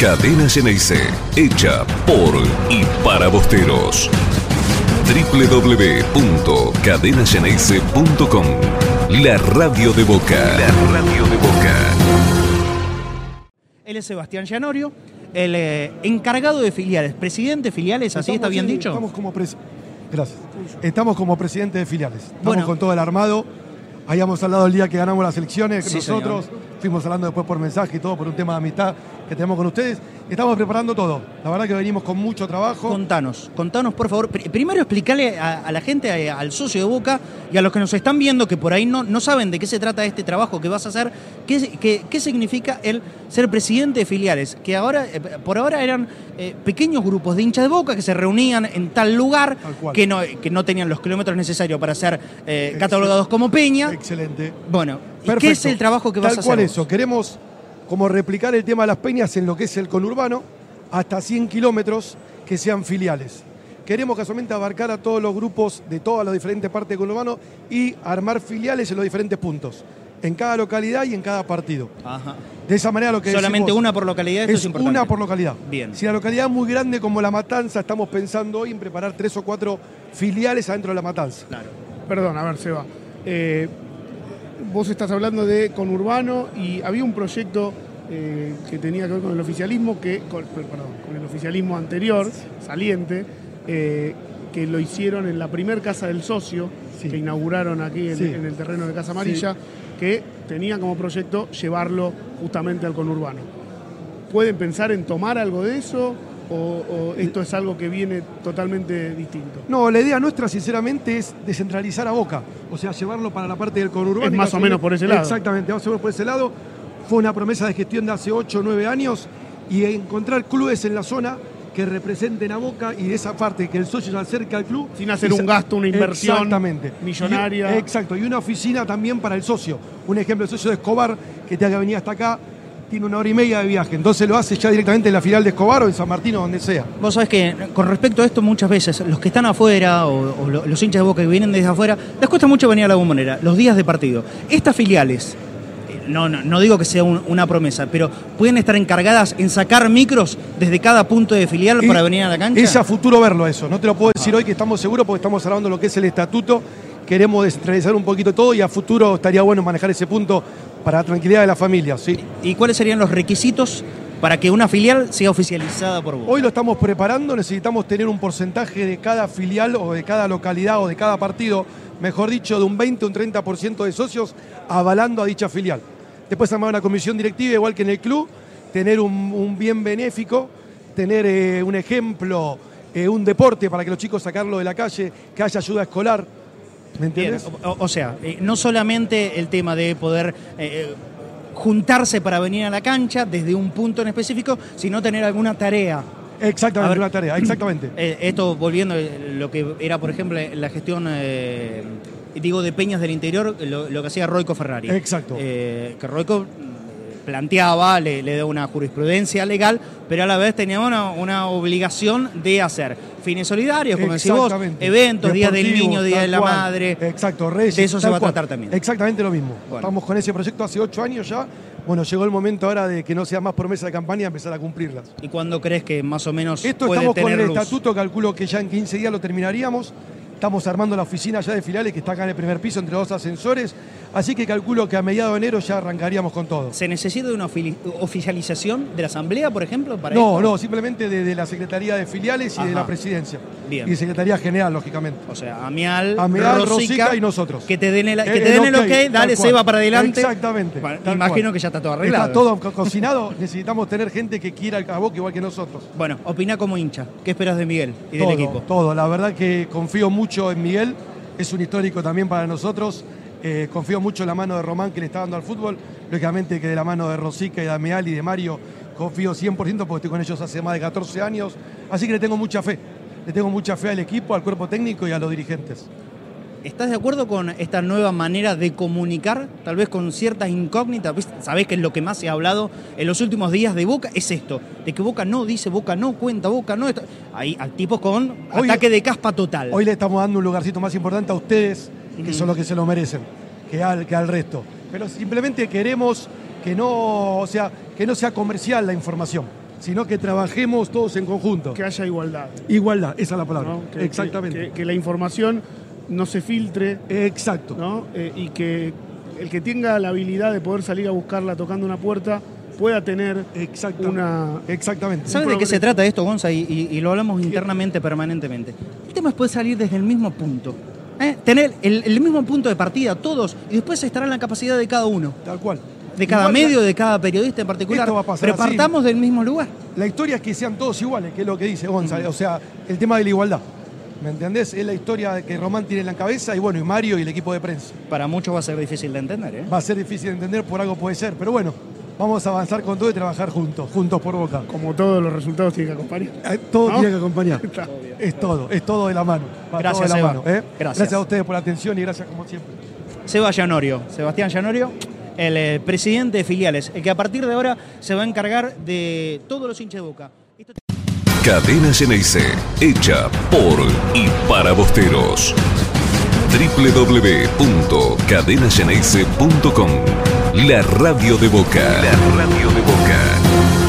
Cadena Ceneice, hecha por y para bosteros. www.cadenaceneice.com La radio de Boca. La radio de Boca. Él es Sebastián Llanorio, el eh, encargado de filiales, presidente de filiales, ¿así está bien sí, dicho? Estamos como pres- Gracias. Estamos como presidente de filiales. Estamos Bueno. con todo el armado. Habíamos hablado el día que ganamos las elecciones, Sí, nosotros fuimos hablando después por mensaje y todo por un tema de amistad que tenemos con ustedes. Estamos preparando todo. La verdad que venimos con mucho trabajo. Contanos, contanos por favor. Pr- Primero explicarle a, a la gente, a- al socio de Boca y a los que nos están viendo que por ahí no, no saben de qué se trata este trabajo que vas a hacer, qué, qué- qué significa el ser presidente de filiales, que ahora, eh, por ahora eran eh, pequeños grupos de hinchas de Boca que se reunían en tal lugar Tal cual. que no, que no tenían los kilómetros necesarios para ser eh, catalogados como Peña. Excelente. Bueno, ¿y Perfecto. qué es el trabajo que vas Tal a hacer? cual vos? eso. Queremos como replicar el tema de las peñas en lo que es el conurbano, hasta 100 kilómetros que sean filiales. Queremos casualmente abarcar a todos los grupos de todas las diferentes partes del conurbano y armar filiales en los diferentes puntos, en cada localidad y en cada partido. Ajá. De esa manera lo que Solamente decimos una por localidad, esto es, es importante. una por localidad. Bien. Si la localidad es muy grande como La Matanza, estamos pensando hoy en preparar tres o cuatro filiales adentro de La Matanza. Claro. Perdón, a ver, Seba. Eh, vos estás hablando de conurbano y había un proyecto eh, que tenía que ver con el oficialismo, que, con, perdón, con el oficialismo anterior, saliente, eh, que lo hicieron en la primer casa del socio, Sí. que inauguraron aquí en, Sí. en el terreno de Casa Amarilla, que tenía como proyecto llevarlo justamente al conurbano. ¿Pueden pensar en tomar algo de eso o, o esto es algo que viene totalmente distinto? No, la idea nuestra, sinceramente, es descentralizar a Boca. O sea, llevarlo para la parte del conurbano. Es más o menos por ese lado. Exactamente, más o menos por ese lado. Fue una promesa de gestión de hace 8 o 9 años y encontrar clubes en la zona que representen a Boca y de esa parte que el socio se acerca al club. Sin hacer un gasto, una inversión Exactamente. millonaria. Y- exacto, y una oficina también para el socio. Un ejemplo, el socio de Escobar, que tenga que venir hasta acá, tiene una hora y media de viaje. Entonces lo hace ya directamente en la filial de Escobar o en San Martín o donde sea. Vos sabés que con respecto a esto muchas veces los que están afuera o, o lo- los hinchas de Boca que vienen desde afuera, les cuesta mucho venir a la bombonera, los días de partido. Estas filiales, no, no, no digo que sea un- una promesa, pero pueden estar encargadas en sacar micros desde cada punto de filial Y para venir a la cancha. Es a futuro verlo eso. No te lo puedo decir hoy que estamos seguros porque estamos hablando de lo que es el estatuto. Queremos descentralizar un poquito todo y a futuro estaría bueno manejar ese punto para la tranquilidad de la familia. ¿sí? ¿Y cuáles serían los requisitos para que una filial sea oficializada por vos? Hoy lo estamos preparando, necesitamos tener un porcentaje de cada filial o de cada localidad o de cada partido, mejor dicho, de un 20 o un 30% de socios avalando a dicha filial. Después armar una comisión directiva, igual que en el club, tener un, un bien benéfico, tener eh, un ejemplo, eh, un deporte para que los chicos sacarlo de la calle, que haya ayuda escolar. ¿Me entiendes? o, o sea, eh, no solamente el tema de poder juntarse para venir a la cancha desde un punto en específico, sino tener alguna tarea. Exactamente, ver. una tarea, exactamente. Esto volviendo a lo que era, por ejemplo, la gestión, digo, de Peñas del Interior, lo, lo que hacía Roico Ferrari. Exacto. Eh, que Roico mm, planteaba, le, le da una jurisprudencia legal, pero a la vez tenía una, una obligación de hacer fines solidarios, como decís vos, eventos, Día del Niño, Día de la cual. Madre. Exacto, Reyes. De eso se va a tratar también. Exactamente lo mismo. Bueno. Estamos con ese proyecto hace ocho años ya. Bueno, llegó el momento ahora de que no sea más promesa de campaña y empezar a cumplirlas. ¿Y cuándo crees que más o menos Esto puede estamos con el luz? estatuto, calculo que ya en 15 días lo terminaríamos. Estamos armando la oficina ya de filiales que está acá en el primer piso entre dos ascensores. Así que calculo que a mediados de enero ya arrancaríamos con todo. ¿Se necesita de una oficialización de la Asamblea, por ejemplo? Para No, esto? no, simplemente de, de la Secretaría de Filiales y de la Presidencia. Bien. Y Secretaría General, lógicamente. O sea, Amial, Amial, Rosica, Rosica y nosotros. Que te den el, que Eh, te den el ok, ok, dale. Seba para adelante. Exactamente. Bueno, imagino cual. que ya está todo arreglado. Está todo co- cocinado. Necesitamos tener gente que quiera a Boca igual que nosotros. Bueno, opina como hincha. ¿Qué esperas de Miguel y todo, del equipo? todo. La verdad que confío mucho en Miguel. Es un histórico también para nosotros. Eh, confío mucho en la mano de Román que le está dando al fútbol. Lógicamente que de la mano de Rosica y de Ameal y de Mario confío 100% porque estoy con ellos hace más de 14 años. Así que le tengo mucha fe. Le tengo mucha fe al equipo, al cuerpo técnico y a los dirigentes. ¿Estás de acuerdo con esta nueva manera de comunicar, tal vez con ciertas incógnitas? Sabés que es lo que más se ha hablado en los últimos días de Boca, es esto, de que Boca no dice, Boca no cuenta, Boca no... Está... Ahí, al tipo con Hoy- ataque de caspa total. Hoy le estamos dando un lugarcito más importante a ustedes, que son los que se lo merecen, que al, que al resto. Pero simplemente queremos que no, o sea, que no sea comercial la información. sino que trabajemos todos en conjunto. Que haya igualdad. Igualdad, esa es la palabra. ¿no? Que- Exactamente. Que, que- que la información no se filtre Exacto. ¿no? Eh, y que el que tenga la habilidad de poder salir a buscarla tocando una puerta pueda tener Exactamente. una. Exactamente. ¿Sabes de qué se trata esto, Gonza? Y, y- y lo hablamos internamente permanentemente. El tema es poder salir desde el mismo punto. ¿Eh? Tener el, el mismo punto de partida, todos, y después estará en la capacidad de cada uno. Tal cual. De cada Igual medio, de cada periodista en particular. Esto va a pasar Pero así. del mismo lugar. La historia es que sean todos iguales, que es lo que dice González. O sea, el tema de la igualdad. ¿Me entendés? Es la historia que Román tiene en la cabeza y bueno, y Mario y el equipo de prensa. Para muchos va a ser difícil de entender. ¿eh? Va a ser difícil de entender, por algo puede ser. Pero bueno, vamos a avanzar con todo y trabajar juntos, juntos por boca. Como todos los resultados tienen que acompañar. Eh, Todo ¿No? tiene que acompañar. Está. Es todo, es todo de la mano. Gracias, todo de la Seba. mano. ¿eh? Gracias. a ustedes por la atención y gracias como siempre. Seba Llanorio, Sebastián Llanorio, el eh, presidente de filiales, el que a partir de ahora se va a encargar de todos los hinchas de boca. Esto- Cadena Ceneice, hecha por y para bosteros. www.cadenaceneice.com La radio de Boca. La radio de Boca.